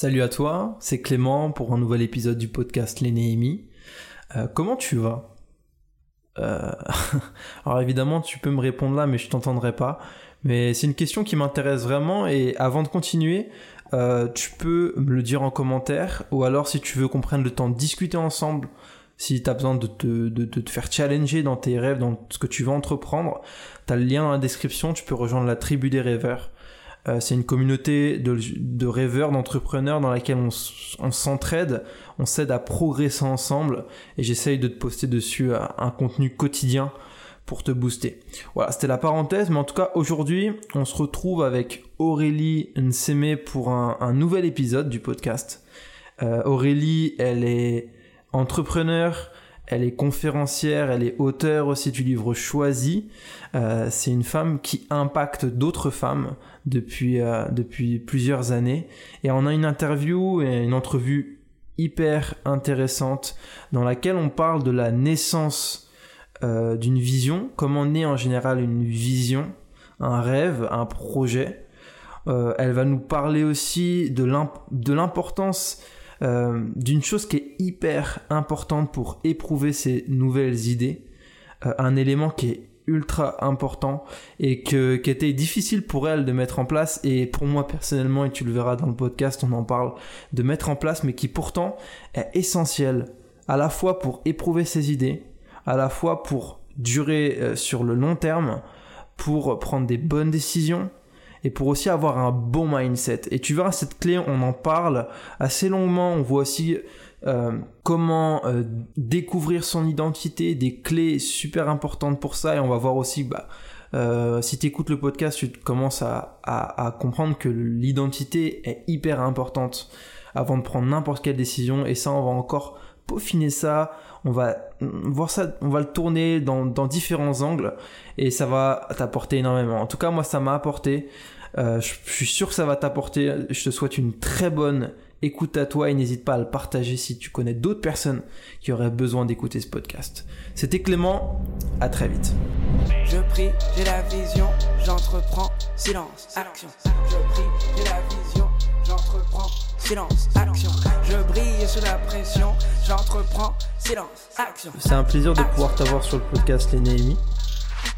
Salut à toi, c'est Clément pour un nouvel épisode du podcast Les. Euh, comment tu vas? Euh, Alors évidemment, tu peux me répondre là, mais je t'entendrai pas. Mais c'est une question qui m'intéresse vraiment et avant de continuer, euh, tu peux me le dire en commentaire ou alors si tu veux qu'on prenne le temps de discuter ensemble, si tu as besoin de te, faire challenger dans tes rêves, dans ce que tu vas entreprendre, tu as le lien dans la description, tu peux rejoindre la tribu des rêveurs. Euh, c'est une communauté de, rêveurs, d'entrepreneurs dans laquelle on, s'entraide, on s'aide à progresser ensemble et j'essaye de te poster dessus euh, un contenu quotidien pour te booster. Voilà, c'était la parenthèse, mais en tout cas aujourd'hui, on se retrouve avec Aurélie Nseme pour un, un nouvel épisode du podcast. Euh, Aurélie, elle est entrepreneur, elle est conférencière, elle est auteure aussi du livre Choisi. Euh, c'est une femme qui impacte d'autres femmes depuis, euh, depuis plusieurs années. Et on a une interview et une entrevue hyper intéressante dans laquelle on parle de la naissance euh, d'une vision, comment naît en général une vision, un rêve, un projet. Elle va nous parler aussi de l'importance euh, d'une chose qui est hyper importante pour éprouver ces nouvelles idées, euh, un élément qui est ultra important et que, qui était difficile pour elle de mettre en place et pour moi personnellement et tu le verras dans le podcast on en parle de mettre en place mais qui pourtant est essentiel à la fois pour éprouver ses idées à la fois pour durer euh, sur le long terme pour prendre des bonnes décisions et pour aussi avoir un bon mindset. Et tu verras cette clé, on en parle assez longuement, on voit aussi euh, comment euh, découvrir son identité, des clés super importantes pour ça, et on va voir aussi, bah, euh, si tu écoutes le podcast, tu commences à, comprendre que l'identité est hyper importante avant de prendre n'importe quelle décision, et ça, on va encore peaufiner ça, on va voir ça, on va le tourner dans différents angles et ça va t'apporter énormément. En tout cas, moi, ça m'a apporté. Euh, je, je suis sûr que ça va t'apporter. Je te souhaite une très bonne écoute à toi et n'hésite pas à le partager si tu connais d'autres personnes qui auraient besoin d'écouter ce podcast. C'était Clément, à très vite. Je prie, j'ai la vision, j'entreprends, silence, action. Je prie, j'ai la vision, j'entreprends, silence, action. Je brille sous la pression, j'entreprends, silence, action. C'est un plaisir de pouvoir t'avoir sur le podcast, les Néhémies.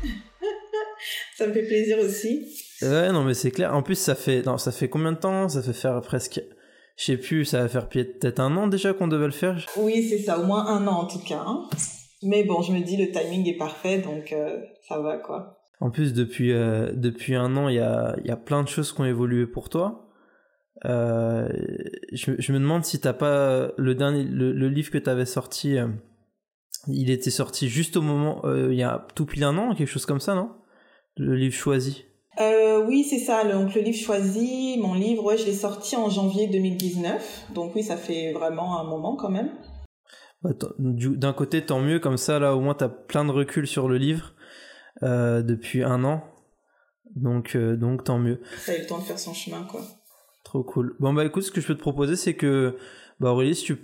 ça me fait plaisir aussi. Ouais, non, mais c'est clair. En plus, ça fait, non, ça fait combien de temps? Ça fait faire presque, je sais plus, ça va faire peut-être un an déjà qu'on devait le faire? Oui, c'est ça, au moins un an en tout cas. Hein. Mais bon, je me dis le timing est parfait, donc euh, ça va quoi. En plus, depuis euh, depuis un an, il y a y a plein de choses qui ont évolué pour toi. Euh, je, je, me demande si t'as pas le dernier le, le livre que t'avais sorti. Il était sorti juste au moment, il y a tout pile un an, quelque chose comme ça, non? Le livre choisi. Euh, oui, c'est ça. Donc le livre choisi, mon livre, ouais, je l'ai sorti en janvier 2019. Donc oui, ça fait vraiment un moment quand même. Bah, D'un côté, tant mieux, comme ça, là, au moins, t'as plein de recul sur le livre euh, depuis un an. Donc, euh, donc tant mieux. Ça a eu le temps de faire son chemin, quoi. Trop cool. Bon, bah écoute, ce que je peux te proposer, c'est que bah Aurélie, si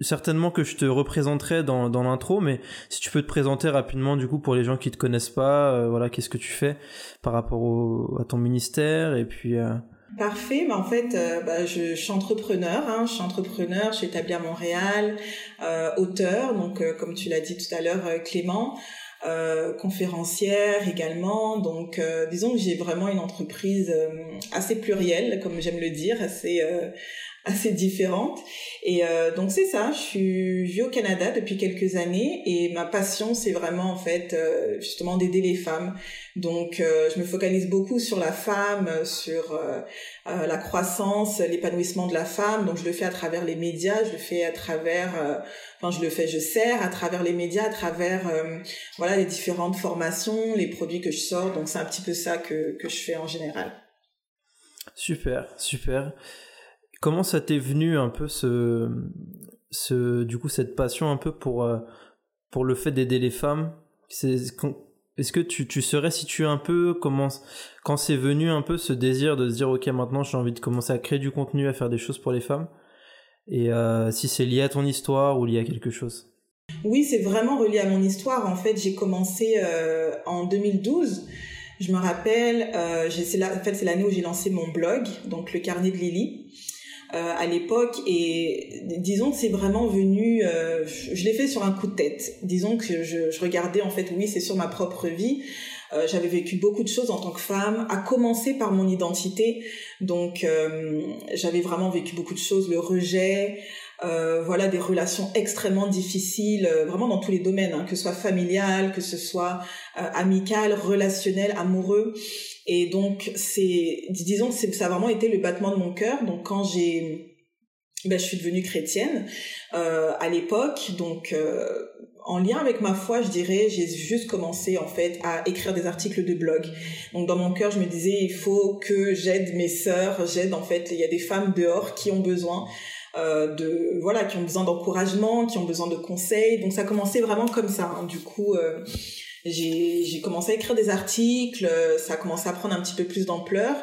certainement que je te représenterai dans, dans l'intro, mais si tu peux te présenter rapidement du coup pour les gens qui te connaissent pas, euh, voilà, qu'est-ce que tu fais par rapport à ton ministère et puis. Euh... Parfait, mais en fait, euh, bah, je, je, suis entrepreneur, hein, je suis entrepreneur, je suis établie à Montréal, euh, auteur, donc comme tu l'as dit tout à l'heure, Clément. Conférencière également. Donc, disons que j'ai vraiment une entreprise assez plurielle, comme j'aime le dire, assez assez différente. Et donc c'est ça. Je suis je au Canada depuis quelques années et ma passion c'est vraiment en fait justement d'aider les femmes. Donc je me focalise beaucoup sur la femme, sur la croissance, l'épanouissement de la femme. Donc je le fais à travers les médias, je le fais à travers enfin je le fais je sers à travers les médias à travers euh, voilà les différentes formations les produits que je sors donc c'est un petit peu ça que que je fais en général super super comment ça t'est venu un peu ce du coup cette passion un peu pour euh, le fait d'aider les femmes? Est-ce que tu, tu serais situé un peu? Comment quand c'est venu un peu ce désir de se dire ok maintenant j'ai envie de commencer à créer du contenu à faire des choses pour les femmes? Et euh, si c'est lié à ton histoire ou lié à quelque chose? Oui, c'est vraiment relié à mon histoire. En fait, j'ai commencé euh, en 2012. Je me rappelle, c'est en c'est l'année où j'ai lancé mon blog, donc le carnet de Lily. Euh, à l'époque et disons que c'est vraiment venu euh, je, l'ai fait sur un coup de tête disons que je, je regardais en fait oui c'est sur ma propre vie euh, j'avais vécu beaucoup de choses en tant que femme, à commencer par mon identité. Donc, euh, j'avais vraiment vécu beaucoup de choses, le rejet, euh, voilà, des relations extrêmement difficiles, euh, vraiment dans tous les domaines, hein, que ce soit familial, que ce soit euh, amical, relationnel, amoureux. Et donc, c'est, disons que ça a vraiment été le battement de mon cœur. Donc, quand j'ai ben, je suis devenue chrétienne euh, à l'époque, donc euh, en lien avec ma foi, je dirais, j'ai juste commencé en fait à écrire des articles de blog. Donc dans mon cœur, je me disais, il faut que j'aide mes sœurs, j'aide en fait, il y a des femmes dehors qui ont besoin euh, de voilà, qui ont besoin d'encouragement, qui ont besoin de conseils. Donc ça a commencé vraiment comme ça. Hein. Du coup, euh, j'ai commencé à écrire des articles, ça a commencé à prendre un petit peu plus d'ampleur.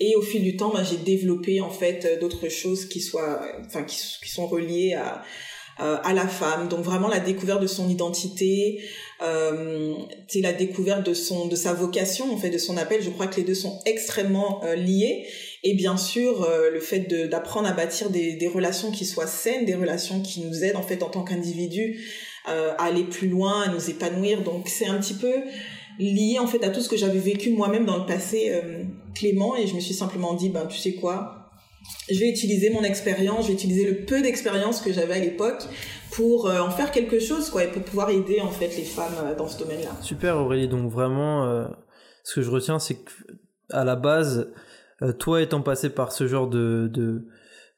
Et au fil du temps, bah, j'ai développé en fait d'autres choses qui soient, enfin qui, qui sont reliées à euh, à la femme. Donc vraiment la découverte de son identité, euh, c'est la découverte de son de sa vocation en fait de son appel. Je crois que les deux sont extrêmement euh, liés. Et bien sûr euh, le fait d'apprendre à bâtir des, relations qui soient saines, des relations qui nous aident en fait en tant qu'individu à aller plus loin, à nous épanouir. Donc c'est un petit peu lié en fait à tout ce que j'avais vécu moi-même dans le passé Clément et je me suis simplement dit ben tu sais quoi je vais utiliser mon expérience, je vais utiliser le peu d'expérience que j'avais à l'époque pour euh, en faire quelque chose, quoi, et pour pouvoir aider en fait les femmes euh, dans ce domaine-là. Super Aurélie, donc vraiment, euh, ce que je retiens, c'est que à la base, toi étant passé par ce genre de, de,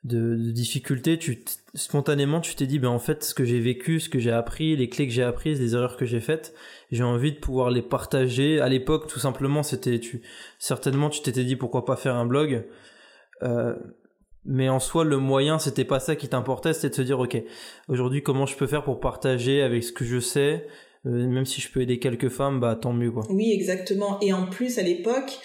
de, de difficultés, tu spontanément tu t'es dit, ben en fait, ce que j'ai vécu, ce que j'ai appris, les clés que j'ai apprises, les erreurs que j'ai faites, j'ai envie de pouvoir les partager. À l'époque, tout simplement, c'était, tu, certainement, tu t'étais dit pourquoi pas faire un blog. Euh, mais en soi, le moyen, c'était pas ça qui t'importait, c'était de se dire, ok, aujourd'hui, comment je peux faire pour partager avec ce que je sais, euh, même si je peux aider quelques femmes, bah tant mieux quoi. Oui, exactement. Et en plus, à l'époque,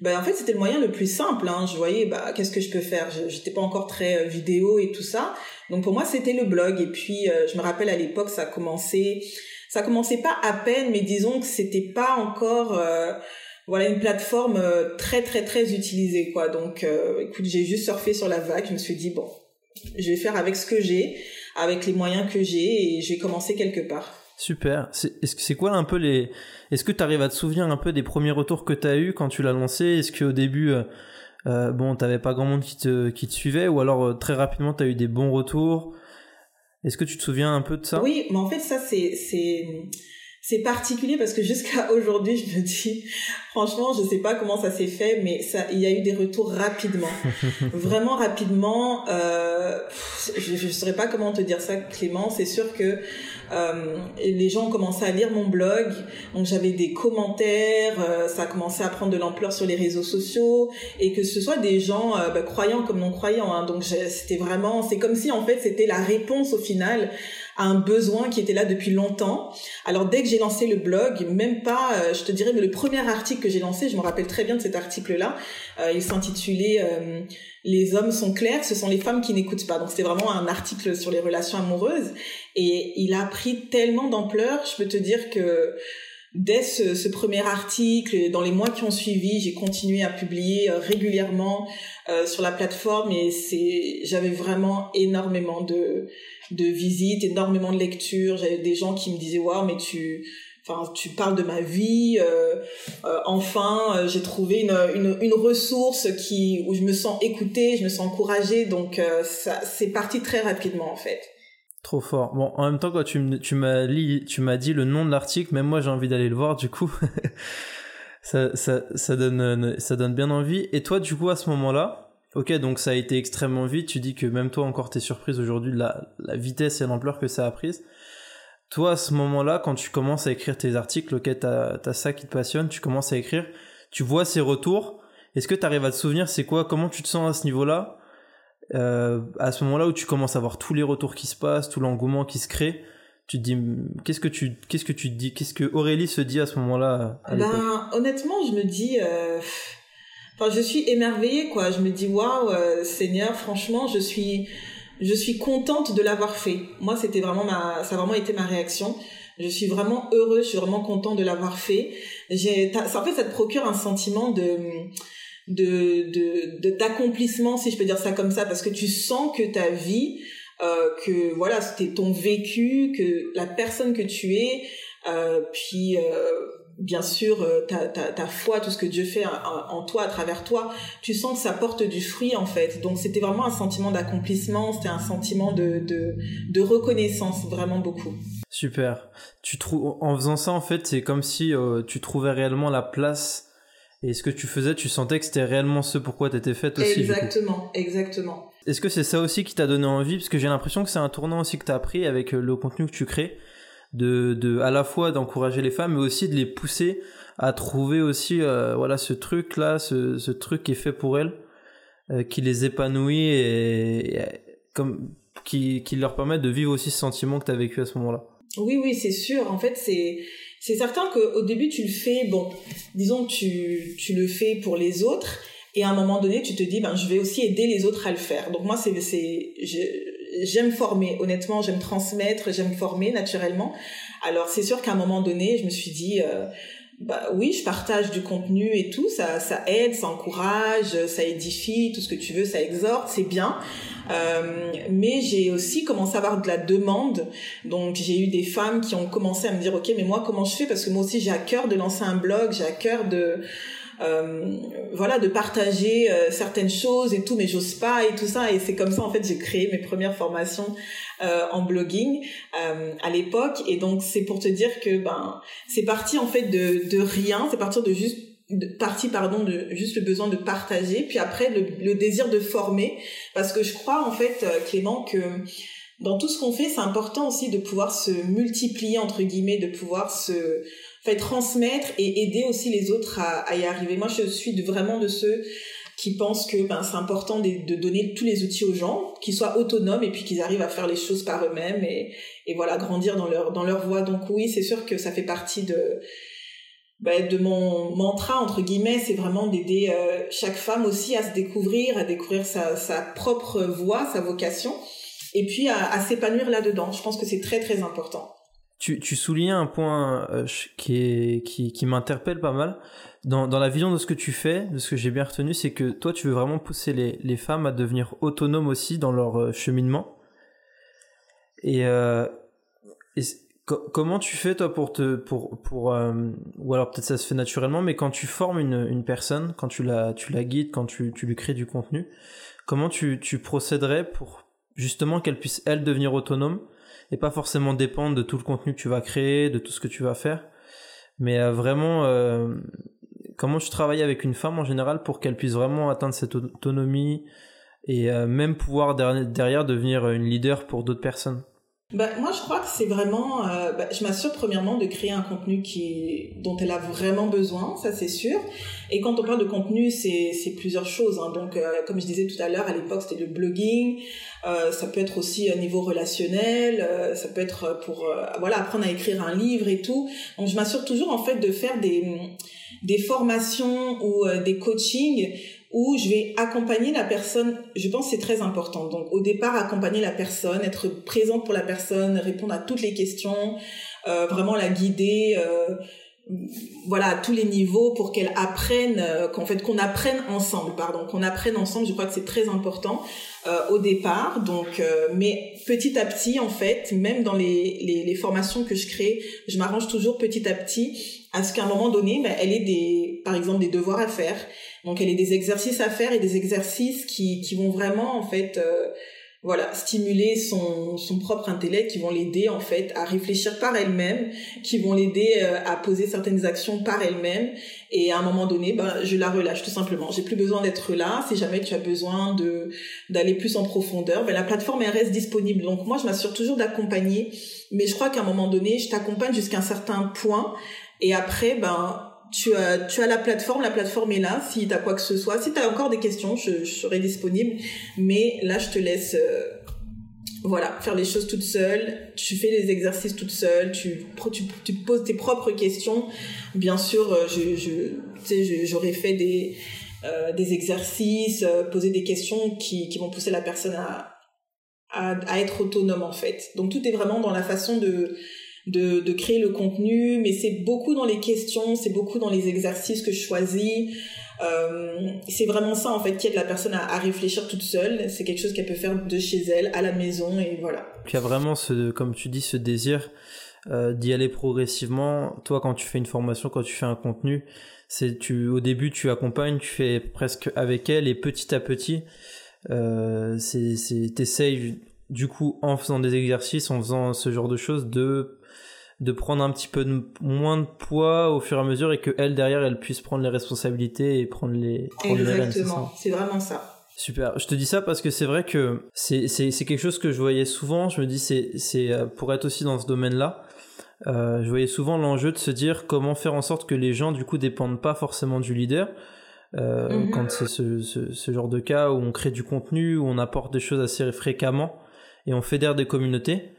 bah en fait, c'était le moyen le plus simple. Hein. Je voyais, bah qu'est-ce que je peux faire? J'étais pas encore très euh, vidéo et tout ça, donc pour moi, c'était le blog. Et puis, euh, je me rappelle à l'époque, ça a commencé, ça commençait pas à peine, mais disons que c'était pas encore voilà une plateforme euh, très très très utilisée quoi. Donc euh, écoute, j'ai juste surfé sur la vague, je me suis dit bon, je vais faire avec ce que j'ai, avec les moyens que j'ai et j'ai commencé quelque part. Super. Est-ce que c'est quoi un peu les Est-ce que tu arrives à te souvenir un peu des premiers retours que tu as eu quand tu l'as lancé? Est-ce qu'au début euh, euh, bon, t'avais pas grand monde qui te qui te suivait ou alors très rapidement tu as eu des bons retours? Est-ce que tu te souviens un peu de ça? Oui, mais en fait ça c'est c'est c'est particulier parce que jusqu'à aujourd'hui, je me dis, franchement, je sais pas comment ça s'est fait, mais ça, il y a eu des retours rapidement, vraiment rapidement. Euh, je, ne saurais pas comment te dire ça, Clément. C'est sûr que euh, les gens ont commencé à lire mon blog, donc j'avais des commentaires, euh, ça a commencé à prendre de l'ampleur sur les réseaux sociaux, et que ce soit des gens euh, bah, croyants comme non croyants. Hein, donc c'était vraiment, c'est comme si en fait c'était la réponse au final un besoin qui était là depuis longtemps. Alors dès que j'ai lancé le blog, même pas, euh, je te dirais, mais le premier article que j'ai lancé, je me rappelle très bien de cet article-là, euh, il s'intitulait euh, Les hommes sont clairs, ce sont les femmes qui n'écoutent pas. Donc c'était vraiment un article sur les relations amoureuses et il a pris tellement d'ampleur, je peux te dire que dès ce, ce, premier article, dans les mois qui ont suivi, j'ai continué à publier régulièrement euh, sur la plateforme et c'est, j'avais vraiment énormément de de visites, énormément de lectures. J'avais des gens qui me disaient waouh, mais tu, enfin, tu parles de ma vie. Euh, euh, enfin, euh, j'ai trouvé une, une, une ressource qui où je me sens écoutée, je me sens encouragée. Donc ça, c'est parti très rapidement en fait. Trop fort. Bon, en même temps, quand tu, m'as tu m'as dit le nom de l'article, même moi j'ai envie d'aller le voir. Du coup, ça, ça, ça donne, ça donne bien envie. Et toi, du coup, à ce moment-là, Ok, donc ça a été extrêmement vite. Tu dis que même toi encore t'es surprise aujourd'hui de la, la, vitesse et l'ampleur que ça a prise. Toi, à ce moment-là, quand tu commences à écrire tes articles, ok, t'as as ça qui te passionne, tu commences à écrire, tu vois ces retours. Est-ce que tu arrives à te souvenir, c'est quoi, comment tu te sens à ce niveau-là? Euh, À ce moment-là où tu commences à voir tous les retours qui se passent, tout l'engouement qui se crée, tu te dis qu'est-ce que tu qu'est-ce que tu te dis qu'est-ce que Aurélie se dit à ce moment-là Ben honnêtement, je me dis euh, Enfin, je suis émerveillée, quoi. Je me dis, waouh, euh, Seigneur, franchement, je suis, je suis contente de l'avoir fait. Moi, c'était vraiment ma, ça a vraiment été ma réaction. Je suis vraiment heureuse, je suis vraiment contente de l'avoir fait. J'ai, en fait, ça te procure un sentiment de, de d'accomplissement si je peux dire ça comme ça parce que tu sens que ta vie euh, que voilà c'était ton vécu que la personne que tu es euh, puis euh, bien sûr euh, ta, ta, ta foi tout ce que Dieu fait en, toi à travers toi tu sens que ça porte du fruit en fait. Donc c'était vraiment un sentiment d'accomplissement c'était un sentiment de, de de reconnaissance vraiment beaucoup. Super. Tu trouves en faisant ça en fait c'est comme si euh, tu trouvais réellement la place et ce que tu faisais, tu sentais que c'était réellement ce pourquoi tu étais faite aussi. Exactement, exactement. Est-ce que c'est ça aussi qui t'a donné envie? Parce que j'ai l'impression que c'est un tournant aussi que tu as pris avec euh, le contenu que tu crées, de, de à la fois d'encourager les femmes, mais aussi de les pousser à trouver aussi euh, voilà ce truc là, ce, ce, truc qui est fait pour elles, euh, qui les épanouit et, comme qui, qui leur permet de vivre aussi ce sentiment que tu as vécu à ce moment-là. Oui, oui, c'est sûr. En fait, c'est c'est certain qu'au début tu le fais, bon, disons tu tu le fais pour les autres et à un moment donné, tu te dis, ben, je vais aussi aider les autres à le faire. Donc moi, c'est, c'est, j'aime former. Honnêtement, j'aime transmettre, j'aime former naturellement. Alors c'est sûr qu'à un moment donné, je me suis dit, euh, bah oui, je partage du contenu et tout, ça, ça aide, ça encourage, ça édifie, tout ce que tu veux, ça exhorte, c'est bien. Euh, mais j'ai aussi commencé à avoir de la demande. Donc j'ai eu des femmes qui ont commencé à me dire, ok, mais moi comment je fais? Parce que moi aussi j'ai à cœur de lancer un blog, j'ai à cœur de euh, voilà de partager euh, certaines choses et tout mais j'ose pas et tout ça. Et c'est comme ça en fait j'ai créé mes premières formations euh, en blogging euh, à l'époque. Et donc c'est pour te dire que ben c'est parti en fait de de rien. C'est partir de juste de, parti pardon de juste le besoin de partager puis après le, le désir de former parce que je crois en fait Clément que dans tout ce qu'on fait c'est important aussi de pouvoir se multiplier entre guillemets de pouvoir se fait transmettre et aider aussi les autres à, y arriver. Moi, je suis vraiment de ceux qui pensent que ben, c'est important de, donner tous les outils aux gens, qu'ils soient autonomes et puis qu'ils arrivent à faire les choses par eux-mêmes et, et voilà grandir dans leur dans leur voie. Donc oui, c'est sûr que ça fait partie de ben, de mon mantra entre guillemets, c'est vraiment d'aider euh, chaque femme aussi à se découvrir, à découvrir sa, sa propre voie, sa vocation, et puis à, s'épanouir là-dedans. Je pense que c'est très très important. Tu, tu soulignes un point euh, qui, qui, qui m'interpelle pas mal. Dans, dans la vision de ce que tu fais, de ce que j'ai bien retenu, c'est que toi, tu veux vraiment pousser les, les femmes à devenir autonomes aussi dans leur euh, cheminement. Et, comment tu fais, toi, pour te. Pour, pour, euh, ou alors peut-être ça se fait naturellement, mais quand tu formes une, une personne, quand tu la, tu la guides, quand tu, tu lui crées du contenu, comment tu, tu procéderais pour justement qu'elle puisse, elle, devenir autonome et pas forcément dépendre de tout le contenu que tu vas créer, de tout ce que tu vas faire, mais euh, vraiment euh, comment tu travailles avec une femme en général pour qu'elle puisse vraiment atteindre cette autonomie et euh, même pouvoir derrière devenir une leader pour d'autres personnes? Bah, moi, je crois que c'est vraiment. Euh, bah, je m'assure premièrement de créer un contenu qui dont elle a vraiment besoin, ça c'est sûr. Et quand on parle de contenu, c'est c'est plusieurs choses. Hein. Donc, euh, comme je disais tout à l'heure, à l'époque c'était le blogging. Euh, ça peut être aussi à niveau relationnel. Euh, ça peut être pour euh, voilà apprendre à écrire un livre et tout. Donc, je m'assure toujours en fait de faire des des formations ou des coachings où je vais accompagner la personne. Je pense que c'est très important. Donc au départ, accompagner la personne, être présente pour la personne, répondre à toutes les questions, euh, vraiment la guider. Euh, voilà à tous les niveaux pour qu'elle apprenne euh, qu'en fait qu'on apprenne ensemble pardon qu'on apprenne ensemble je crois que c'est très important euh, au départ donc euh, mais petit à petit en fait même dans les, les, les formations que je crée je m'arrange toujours petit à petit à ce qu'à un moment donné ben, elle ait des par exemple des devoirs à faire donc elle a des exercices à faire et des exercices qui, qui vont vraiment en fait euh, voilà stimuler son, son propre intellect, qui vont l'aider en fait à réfléchir par elle-même, qui vont l'aider euh, à poser certaines actions par elle-même. Et à un moment donné, ben, je la relâche tout simplement. J'ai plus besoin d'être là. Si jamais tu as besoin de d'aller plus en profondeur, ben, la plateforme elle reste disponible. Donc moi je m'assure toujours d'accompagner, mais je crois qu'à un moment donné, je t'accompagne jusqu'à un certain point. Et après, ben tu as, tu as la plateforme, la plateforme est là, si tu as quoi que ce soit. Si tu as encore des questions, je, serai disponible. Mais là, je te laisse euh, voilà, faire les choses toute seule. Tu fais les exercices toute seule, tu, tu, tu poses tes propres questions. Bien sûr, euh, je, je, j'aurais fait des, euh, des exercices, poser des questions qui, qui vont pousser la personne à, à, à être autonome en fait. Donc tout est vraiment dans la façon de de, de créer le contenu, mais c'est beaucoup dans les questions, c'est beaucoup dans les exercices que je choisis. c'est vraiment ça en fait qui aide la personne à, à réfléchir toute seule. C'est quelque chose qu'elle peut faire de chez elle, à la maison et voilà. Il y a vraiment ce, comme tu dis, ce désir d'y aller progressivement. Toi, quand tu fais une formation, quand tu fais un contenu, c'est tu au début tu accompagnes, tu fais presque avec elle et petit à petit, euh, c'est t'essayes du coup en faisant des exercices, en faisant ce genre de choses, de de prendre un petit peu de, moins de poids au fur et à mesure et que elle derrière elle puisse prendre les responsabilités et prendre les prendre exactement c'est vraiment ça Super. Je te dis ça parce que c'est vrai que c'est, quelque chose que je voyais souvent. Je me dis c'est, euh, pour être aussi dans ce domaine-là. Euh, je voyais souvent l'enjeu de se dire comment faire en sorte que les gens du coup dépendent pas forcément du leader. Euh, mhm. Quand c'est ce, ce, ce, genre de cas où on crée du contenu, où on apporte des choses assez fréquemment et on fédère des communautés.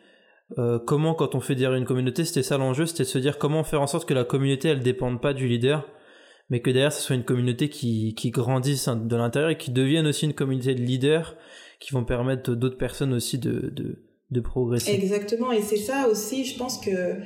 Euh, comment quand on fédère une communauté, c'était ça l'enjeu, c'était de se dire comment faire en sorte que la communauté elle dépende pas du leader, mais que derrière ce soit une communauté qui, qui grandisse de l'intérieur et qui devienne aussi une communauté de leaders qui vont permettre d'autres personnes aussi de, de, de progresser. Exactement, et c'est ça aussi, je pense que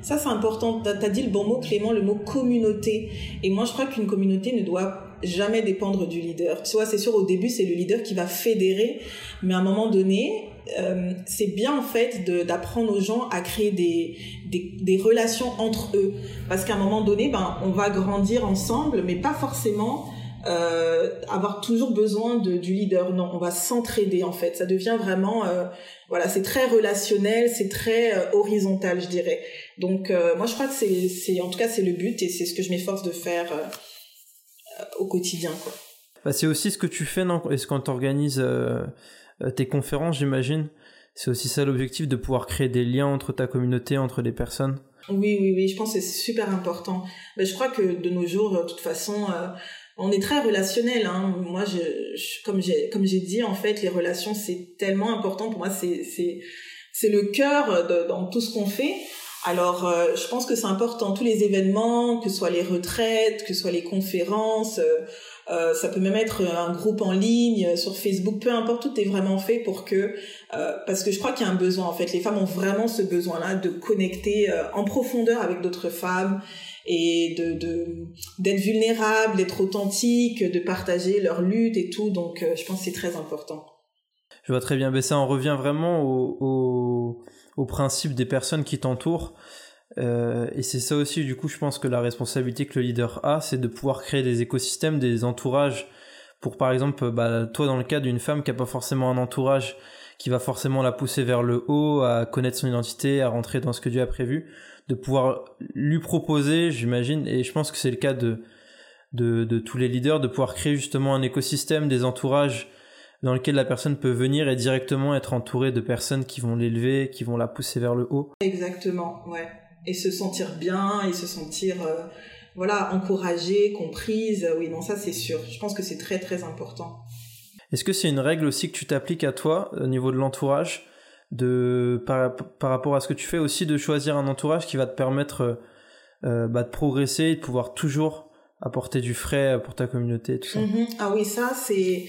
ça c'est important. Tu as dit le bon mot, Clément, le mot communauté. Et moi je crois qu'une communauté ne doit jamais dépendre du leader. Tu vois, c'est sûr, au début, c'est le leader qui va fédérer, mais à un moment donné, euh, c'est bien en fait d'apprendre aux gens à créer des, des, des relations entre eux. Parce qu'à un moment donné, ben, on va grandir ensemble, mais pas forcément euh, avoir toujours besoin de, du leader. Non, on va s'entraider en fait. Ça devient vraiment, euh, voilà, c'est très relationnel, c'est très euh, horizontal, je dirais. Donc euh, moi, je crois que c'est, en tout cas, c'est le but et c'est ce que je m'efforce de faire euh, au quotidien, quoi. Bah, c'est aussi ce que tu fais, non Est-ce quand tu organises tes conférences, j'imagine C'est aussi ça l'objectif de pouvoir créer des liens entre ta communauté, entre les personnes. Oui, oui, oui, je pense que c'est super important. Mais je crois que de nos jours, de toute façon, on est très relationnel. Hein. Moi, je, comme j'ai comme j'ai dit, en fait, les relations c'est tellement important pour moi. C'est c'est c'est le cœur dans tout ce qu'on fait. Alors, euh, je pense que c'est important tous les événements, que ce soit les retraites, que ce soit les conférences. Euh, euh, ça peut même être un groupe en ligne sur Facebook, peu importe, tout est vraiment fait pour que, parce que je crois qu'il y a un besoin en fait. Les femmes ont vraiment ce besoin-là de connecter en profondeur avec d'autres femmes et de d'être vulnérable, d'être authentique, de partager leur lutte et tout. Donc, euh, je pense que c'est très important. Je vois très bien. Mais ça, on revient vraiment au, au, au principe des personnes qui t'entourent. Euh, et c'est ça aussi, du coup, je pense que la responsabilité que le leader a, c'est de pouvoir créer des écosystèmes, des entourages. Pour par exemple, bah, toi, dans le cas d'une femme qui a pas forcément un entourage qui va forcément la pousser vers le haut, à connaître son identité, à rentrer dans ce que Dieu a prévu de pouvoir lui proposer, j'imagine, et je pense que c'est le cas de, de, de, tous les leaders, de pouvoir créer justement un écosystème, des entourages dans lequel la personne peut venir et directement être entourée de personnes qui vont l'élever, qui vont la pousser vers le haut. Exactement, ouais. Et se sentir bien, et se sentir, euh, voilà, encouragée, comprise. Oui, non, ça c'est sûr. Je pense que c'est très très important. Est-ce que c'est une règle aussi que tu t'appliques à toi au niveau de l'entourage de par, par, rapport à ce que tu fais aussi de choisir un entourage qui va te permettre euh, euh bah, de progresser et de pouvoir toujours apporter du frais pour ta communauté tout ça? Mm-hmm. Ah oui, ça c'est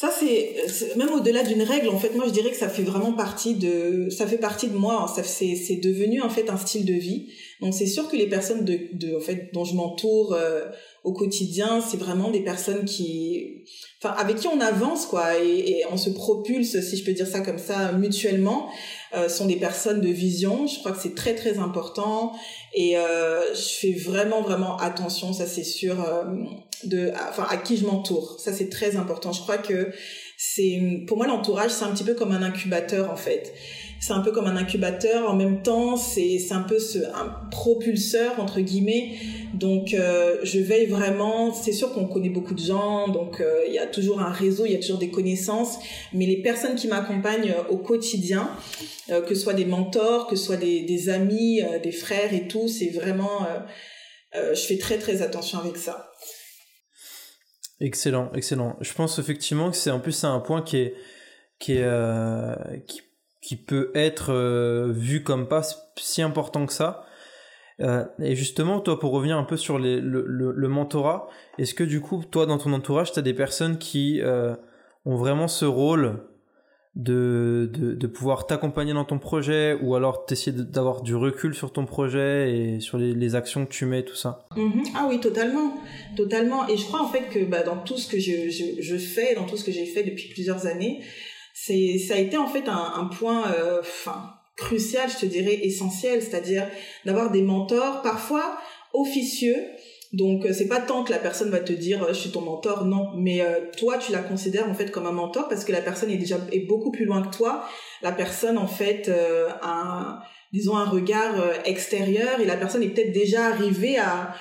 ça c'est même au-delà d'une règle en fait moi je dirais que ça fait vraiment partie de ça fait partie de moi ça c'est c'est devenu en fait un style de vie. Donc c'est sûr que les personnes de, de en fait dont je m'entoure euh, au quotidien c'est vraiment des personnes qui enfin avec qui on avance quoi et, et, on se propulse si je peux dire ça comme ça mutuellement euh, sont des personnes de vision. Je crois que c'est très très important. Et euh, je fais vraiment vraiment attention ça c'est sûr euh, de enfin à qui je m'entoure. Ça c'est très important. Je crois que c'est pour moi l'entourage c'est un petit peu comme un incubateur en fait. C'est un peu comme un incubateur. En même temps c'est c'est un peu ce un propulseur entre guillemets. Donc euh, je veille vraiment. C'est sûr qu'on connaît beaucoup de gens. Donc euh, il y a toujours un réseau il y a toujours des connaissances. Mais les personnes qui m'accompagnent euh, au quotidien euh, que ce soit des mentors que ce soit des des amis euh, des frères et tout c'est vraiment je fais très très attention avec ça excellent excellent je pense effectivement que c'est en plus c'est un point qui est qui est qui qui peut être euh, vu comme pas si important que ça. Euh, et justement, toi, pour revenir un peu sur le, le, le, mentorat, est-ce que du coup, toi, dans ton entourage, tu as des personnes qui euh, ont vraiment ce rôle de, de, de pouvoir t'accompagner dans ton projet ou alors t'essayer d'avoir du recul sur ton projet et sur les, actions que tu mets, tout ça? Mhm. Ah oui, totalement, totalement. Et je crois en fait que bah, dans tout ce que je, je, je fais, dans tout ce que j'ai fait depuis plusieurs années, c'est ça a été en fait un, un point, euh, enfin crucial, je te dirais essentiel, c'est-à-dire d'avoir des mentors, parfois officieux. Donc euh, c'est pas tant que la personne va te dire euh, je suis ton mentor, non, mais euh, toi tu la considères en fait comme un mentor parce que la personne est déjà est beaucoup plus loin que toi. La personne en fait euh, a un, disons un regard euh, extérieur et la personne est peut-être déjà arrivée à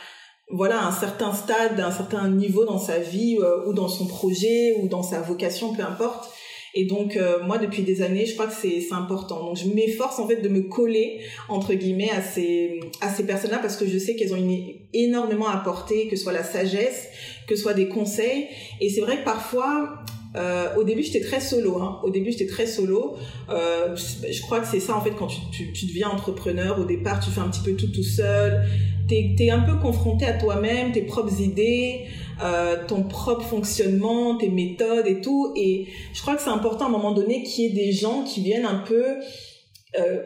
voilà un certain stade, un certain niveau dans sa vie euh, ou dans son projet ou dans sa vocation, peu importe. Et donc euh, moi depuis des années, je crois que c'est important. Donc je m'efforce en fait de me coller entre guillemets à ces à ces personnes-là parce que je sais qu'elles ont une, énormément à apporter, que ce soit la sagesse, que ce soit des conseils. Et c'est vrai que parfois euh, au début, j'étais très solo. Hein. Au début, j'étais très solo. Euh, je crois que c'est ça, en fait, quand tu, tu, tu, deviens entrepreneur. Au départ, tu fais un petit peu tout tout seul. T'es es un peu confronté à toi-même, tes propres idées, euh, ton propre fonctionnement, tes méthodes et tout. Et je crois que c'est important à un moment donné qu'il y ait des gens qui viennent un peu euh,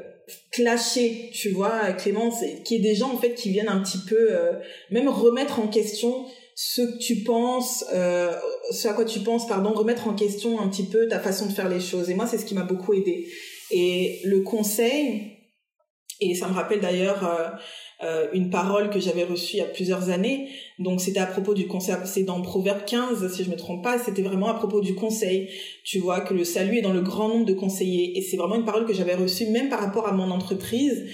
clasher, tu vois, Clémence, qu'il y ait des gens, en fait, qui viennent un petit peu euh, même remettre en question ce que tu penses, euh, ce à quoi tu penses, pardon, remettre en question un petit peu ta façon de faire les choses. Et moi, c'est ce qui m'a beaucoup aidé. Et le conseil, et ça me rappelle d'ailleurs euh, une parole que j'avais reçue il y a plusieurs années. Donc c'était à propos du conseil, c'est dans Proverbe 15, si je me trompe pas, c'était vraiment à propos du conseil. Tu vois que le salut est dans le grand nombre de conseillers. Et c'est vraiment une parole que j'avais reçue même par rapport à mon entreprise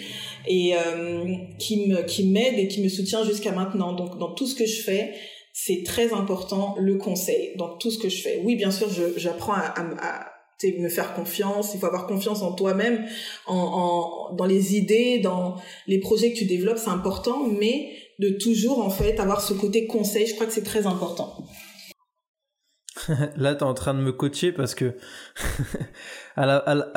et euh, qui me qui m'aide et qui me soutient jusqu'à maintenant. Donc dans tout ce que je fais, c'est très important le conseil dans tout ce que je fais. Oui, bien sûr, j'apprends à, à, à me faire confiance, il faut avoir confiance en toi-même, en, dans les idées, dans les projets que tu développes, c'est important, mais de toujours en fait avoir ce côté conseil, je crois que c'est très important. Là, tu es en train de me coacher parce que à, la, à, la,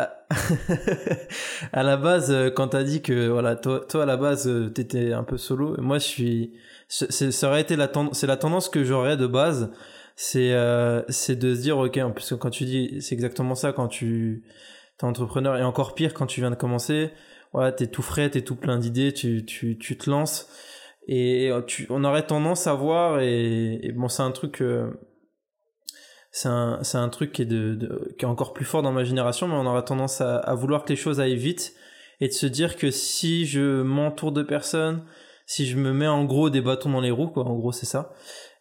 à la base, quand tu as dit que voilà, toi, toi à la base, tu étais un peu solo, moi je suis ça aurait été la tendance c'est la tendance que j'aurais de base c'est euh, c'est de se dire ok en plus quand tu dis c'est exactement ça quand tu es entrepreneur et encore pire quand tu viens de commencer voilà t'es tout frais t'es tout plein d'idées tu, tu tu te lances et tu on aurait tendance à voir et, et bon c'est un truc euh, c'est un un truc qui est de, de, qui est encore plus fort dans ma génération mais on aurait tendance à, à vouloir que les choses aillent vite et de se dire que si je m'entoure de personnes si je me mets en gros des bâtons dans les roues, quoi, en gros c'est ça,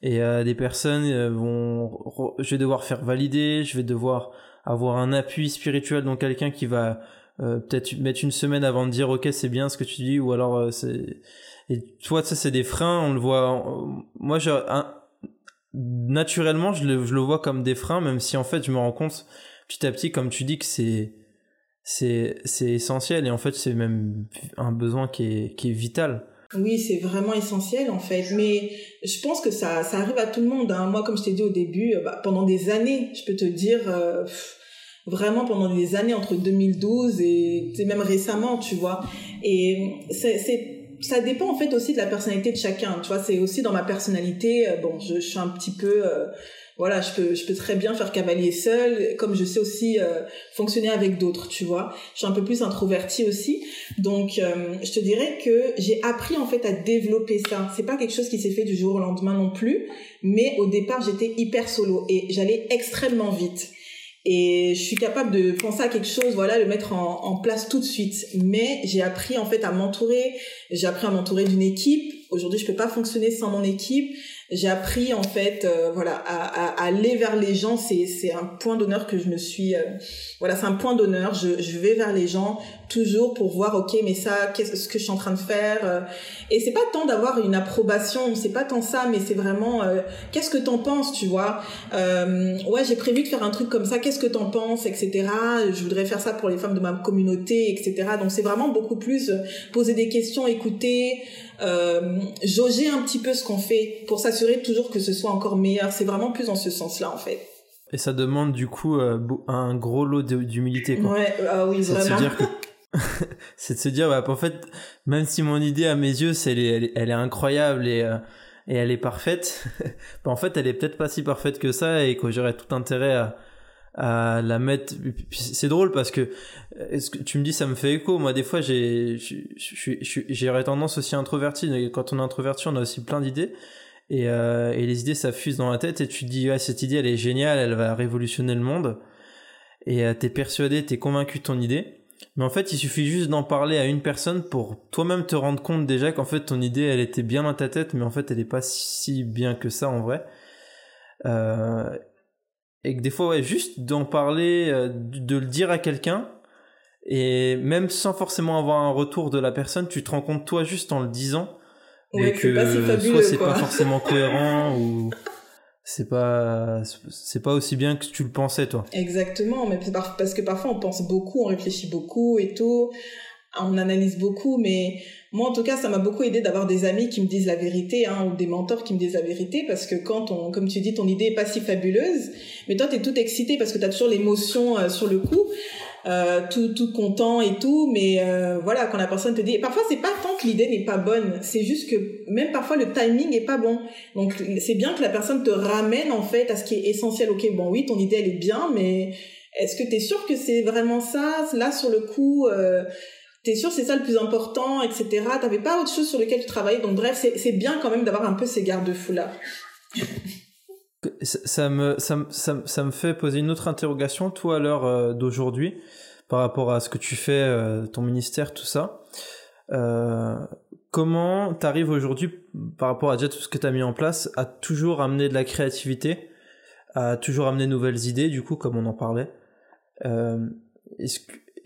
et euh, des personnes euh, vont, je vais devoir faire valider, je vais devoir avoir un appui spirituel, donc quelqu'un qui va euh, peut-être mettre une semaine avant de dire ok c'est bien ce que tu dis, ou alors euh, c'est, et toi ça c'est des freins, on le voit, moi je, un, naturellement je le, je le vois comme des freins, même si en fait je me rends compte petit à petit, comme tu dis que c'est c'est c'est essentiel et en fait c'est même un besoin qui est qui est vital oui, c'est vraiment essentiel en fait. Mais je pense que ça, ça arrive à tout le monde. Hein. Moi, comme je t'ai dit au début, bah, pendant des années, je peux te dire, euh, vraiment pendant des années entre 2012 et même récemment, tu vois. Et c'est ça dépend en fait aussi de la personnalité de chacun. Tu vois, c'est aussi dans ma personnalité. Bon, je, je suis un petit peu euh, voilà, je peux, je peux très bien faire cavalier seul, comme je sais aussi euh, fonctionner avec d'autres, tu vois. Je suis un peu plus introvertie aussi, donc euh, je te dirais que j'ai appris en fait à développer ça. C'est pas quelque chose qui s'est fait du jour au lendemain non plus, mais au départ j'étais hyper solo et j'allais extrêmement vite. Et je suis capable de penser à quelque chose, voilà, le mettre en, en place tout de suite. Mais j'ai appris en fait à m'entourer. J'ai appris à m'entourer d'une équipe. Aujourd'hui, je peux pas fonctionner sans mon équipe j'ai appris en fait euh, voilà à, à, aller vers les gens. C'est c'est un point d'honneur que je me suis euh, voilà c'est un point d'honneur. Je, je vais vers les gens toujours pour voir ok mais ça qu'est-ce ce que je suis en train de faire euh, et c'est pas tant d'avoir une approbation c'est pas tant ça mais c'est vraiment qu'est-ce que t'en penses tu vois ouais j'ai prévu de faire un truc comme ça qu'est-ce que t'en penses etc je voudrais faire ça pour les femmes de ma communauté etc donc c'est vraiment beaucoup plus poser des questions écouter euh, jauger un petit peu ce qu'on fait pour s'assurer toujours que ce soit encore meilleur. C'est vraiment plus dans ce sens-là, en fait. Et ça demande du coup euh, un gros lot d'humilité. Ouais, ah oui, c'est. De se dire que... c'est de se dire, bah, en fait, même si mon idée à mes yeux, c'est, elle, est, elle est incroyable et, euh, et elle est parfaite, bah, en fait, elle est peut-être pas si parfaite que ça et que j'aurais tout intérêt à, à la mettre. C'est drôle parce que, est-ce que tu me dis ça me fait écho. Moi, des fois, j'ai, j'aurais tendance aussi introverti. Quand on est introverti, on a aussi plein d'idées. Et, euh, et les idées, ça fuse dans la tête et tu dis, ouais, cette idée, elle est géniale, elle va révolutionner le monde. Et euh, t'es persuadé, t'es convaincu de ton idée. Mais en fait, il suffit juste d'en parler à une personne pour toi-même te rendre compte déjà qu'en fait, ton idée, elle était bien dans ta tête, mais en fait, elle est pas si bien que ça en vrai. Euh, et que des fois ouais, juste d'en parler euh, de le dire à quelqu'un et même sans forcément avoir un retour de la personne tu te rends compte toi juste en le disant ouais, que pas si fabuleux, soit c'est pas forcément cohérent ou c'est pas c'est pas aussi bien que tu le pensais toi. Exactement mais parce que parfois on pense beaucoup on réfléchit beaucoup et tout on analyse beaucoup mais moi, en tout cas, ça m'a beaucoup aidé d'avoir des amis qui me disent la vérité, hein, ou des mentors qui me disent la vérité, parce que quand on, comme tu dis, ton idée est pas si fabuleuse, mais toi, tu es tout excité parce que tu as toujours l'émotion euh, sur le coup, euh, tout, tout content et tout, mais euh, voilà, quand la personne te dit, et parfois, c'est pas tant que l'idée n'est pas bonne, c'est juste que même parfois le timing est pas bon. Donc, c'est bien que la personne te ramène, en fait, à ce qui est essentiel. Ok, bon, oui, ton idée, elle est bien, mais est-ce que tu es sûr que c'est vraiment ça Là, sur le coup, euh, t'es sûr c'est ça le plus important, etc. T'avais pas autre chose sur lequel tu travaillais. Donc bref, c'est bien quand même d'avoir un peu ces garde-fous là. ça me, ça, ça, ça, me fait poser une autre interrogation, toi, à l'heure euh, d'aujourd'hui, par rapport à ce que tu fais, euh, ton ministère, tout ça. Euh, comment t'arrives aujourd'hui, par rapport à déjà tout ce que t'as mis en place, à toujours amener de la créativité, à toujours amener de nouvelles idées, du coup, comme on en parlait? Que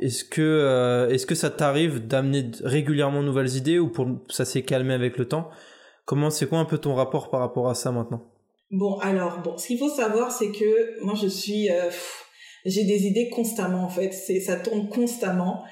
est-ce que, euh, est-ce que ça t'arrive d'amener régulièrement de nouvelles idées ou pour, ça s'est calmé avec le temps? Comment, c'est quoi un peu ton rapport par rapport à ça maintenant? Bon, alors, bon, ce qu'il faut savoir, c'est que moi, je suis, euh, j'ai des idées constamment, en fait. C'est, ça tourne constamment.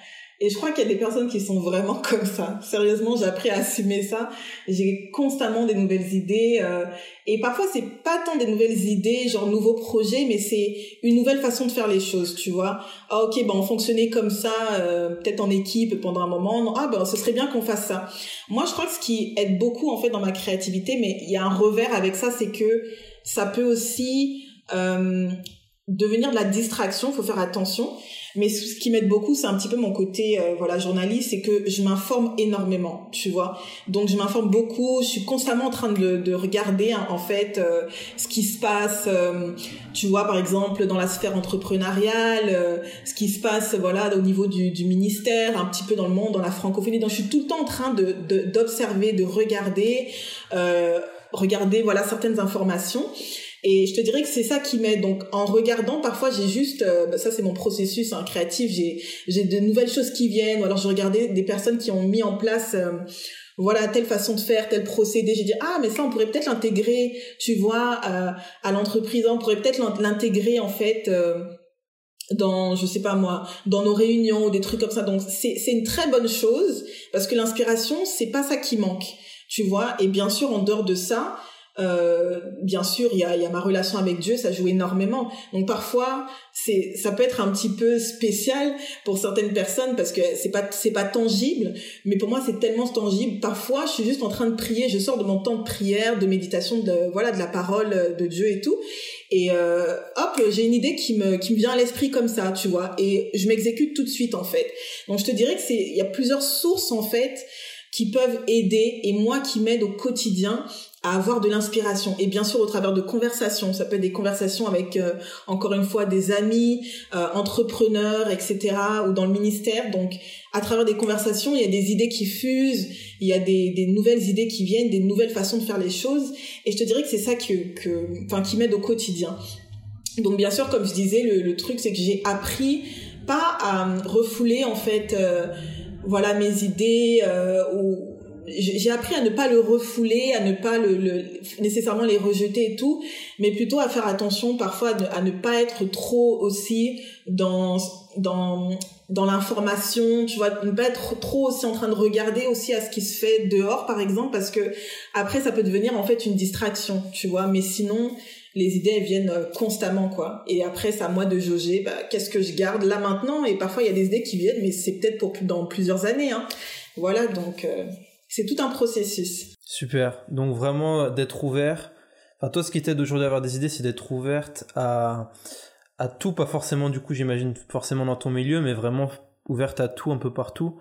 Et je crois qu'il y a des personnes qui sont vraiment comme ça. Sérieusement, j'ai appris à assumer ça. J'ai constamment des nouvelles idées. Euh, et parfois, c'est pas tant des nouvelles idées, genre nouveaux projets, mais c'est une nouvelle façon de faire les choses, tu vois. Ah ok, ben on fonctionnait comme ça, euh, peut-être en équipe pendant un moment. ah ben ce serait bien qu'on fasse ça. Moi, je crois que ce qui aide beaucoup en fait dans ma créativité, mais il y a un revers avec ça, c'est que ça peut aussi euh, devenir de la distraction. Faut faire attention. Mais ce qui m'aide beaucoup, c'est un petit peu mon côté euh, voilà journaliste, c'est que je m'informe énormément, tu vois. Donc je m'informe beaucoup, je suis constamment en train de, de regarder hein, en fait euh, ce qui se passe, euh, tu vois par exemple dans la sphère entrepreneuriale, ce qui se passe voilà au niveau du, du, ministère, un petit peu dans le monde, dans la francophonie. Donc je suis tout le temps en train de d'observer, de, de, regarder, regarder voilà certaines informations. Et je te dirais que c'est ça qui m'aide. Donc en regardant, parfois j'ai juste, euh, bah, ça c'est mon processus hein, créatif, j'ai j'ai de nouvelles choses qui viennent. Ou alors je regardais des personnes qui ont mis en place, euh, voilà telle façon de faire, tel procédé. J'ai dit ah mais ça on pourrait peut-être l'intégrer, tu vois, euh, à l'entreprise. On pourrait peut-être l'intégrer en fait dans je sais pas moi dans nos réunions ou des trucs comme ça donc c'est c'est une très bonne chose parce que l'inspiration c'est pas ça qui manque tu vois et bien sûr en dehors de ça euh, bien sûr, il y a, ma relation avec Dieu, ça joue énormément. Donc parfois, c'est, ça peut être un petit peu spécial pour certaines personnes parce que c'est pas, c'est pas tangible. Mais pour moi, c'est tellement tangible. Parfois, je suis juste en train de prier, je sors de mon temps de prière, de méditation, de voilà, de la parole de Dieu et tout. Et euh, hop, j'ai une idée qui me, qui me vient à l'esprit comme ça, tu vois. Et je m'exécute tout de suite en fait. Donc je te dirais que c'est, il y a plusieurs sources en fait qui peuvent aider et moi qui m'aide au quotidien à avoir de l'inspiration. Et bien sûr au travers de conversations. Ça peut être des conversations avec euh, encore une fois des amis euh, entrepreneurs etc ou dans le ministère. Donc à travers des conversations il y a des idées qui fusent il y a des, des nouvelles idées qui viennent des nouvelles façons de faire les choses. Et je te dirais que c'est ça que que enfin qui m'aide au quotidien. Donc bien sûr comme je disais le, le truc c'est que j'ai appris pas à refouler en fait euh, voilà mes idées ou j'ai appris à ne pas le refouler, à ne pas le, le, nécessairement les rejeter et tout, mais plutôt à faire attention parfois à ne, pas être trop aussi dans dans dans l'information, tu vois, ne pas être trop aussi en train de regarder aussi à ce qui se fait dehors par exemple parce que après ça peut devenir en fait une distraction, tu vois, mais sinon les idées elles viennent euh, constamment quoi et après c'est à moi de jauger bah, qu'est-ce que je garde là maintenant? Et parfois il y a des idées qui viennent mais c'est peut-être pour dans plusieurs années hein. Voilà donc euh, c'est tout un processus. Super. Donc vraiment d'être ouvert. Enfin, toi, ce qui t'aide aujourd'hui à avoir des idées, c'est d'être ouverte à, à tout, pas forcément du coup j'imagine forcément dans ton milieu, mais vraiment ouverte à tout un peu partout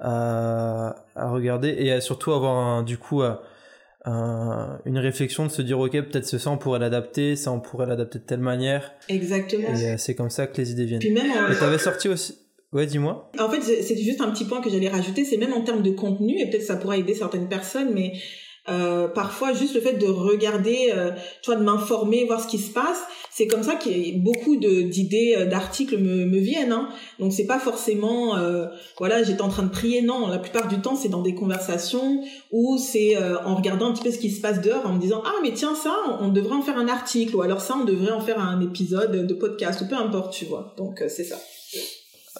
à, à regarder et surtout avoir un, du coup une réflexion de se dire ok peut-être ce ça on pourrait l'adapter, ça on pourrait l'adapter de telle manière. Exactement. Et c'est comme ça que les idées viennent. Puis même en... t'avais sorti aussi. Ouais, dis-moi. En fait, c'est juste un petit point que j'allais rajouter, c'est même en termes de contenu, et peut-être ça pourrait aider certaines personnes, mais euh, parfois juste le fait de regarder, euh, tu vois, de m'informer, voir ce qui se passe, c'est comme ça que beaucoup d'idées, euh, d'articles me, me viennent. Hein. Donc c'est pas forcément, euh, voilà, j'étais en train de prier. Non, la plupart du temps c'est dans des conversations ou c'est euh, en regardant un petit peu ce qui se passe dehors, en me disant ah mais tiens ça, on devrait en faire un article ou alors ça on devrait en faire un épisode de podcast ou peu importe, tu vois. Donc c'est ça.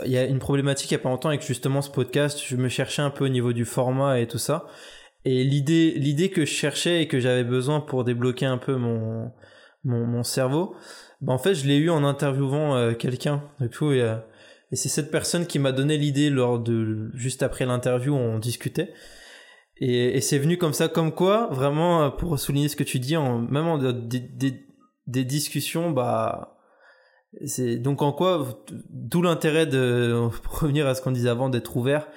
Il y a une problématique il y a pas longtemps avec justement ce podcast. Je me cherchais un peu au niveau du format et tout ça. Et l'idée, l'idée que je cherchais et que j'avais besoin pour débloquer un peu mon, mon, mon cerveau, bah en fait, je l'ai eu en interviewant euh, quelqu'un. Et, tout, et, et c'est cette personne qui m'a donné l'idée lors de, juste après l'interview, on discutait. Et, et c'est venu comme ça, comme quoi, vraiment, euh, pour souligner ce que tu dis, en, même en des, des, des discussions, bah, c'est donc en quoi, d'où l'intérêt de revenir à ce qu'on disait avant, d'être ouvert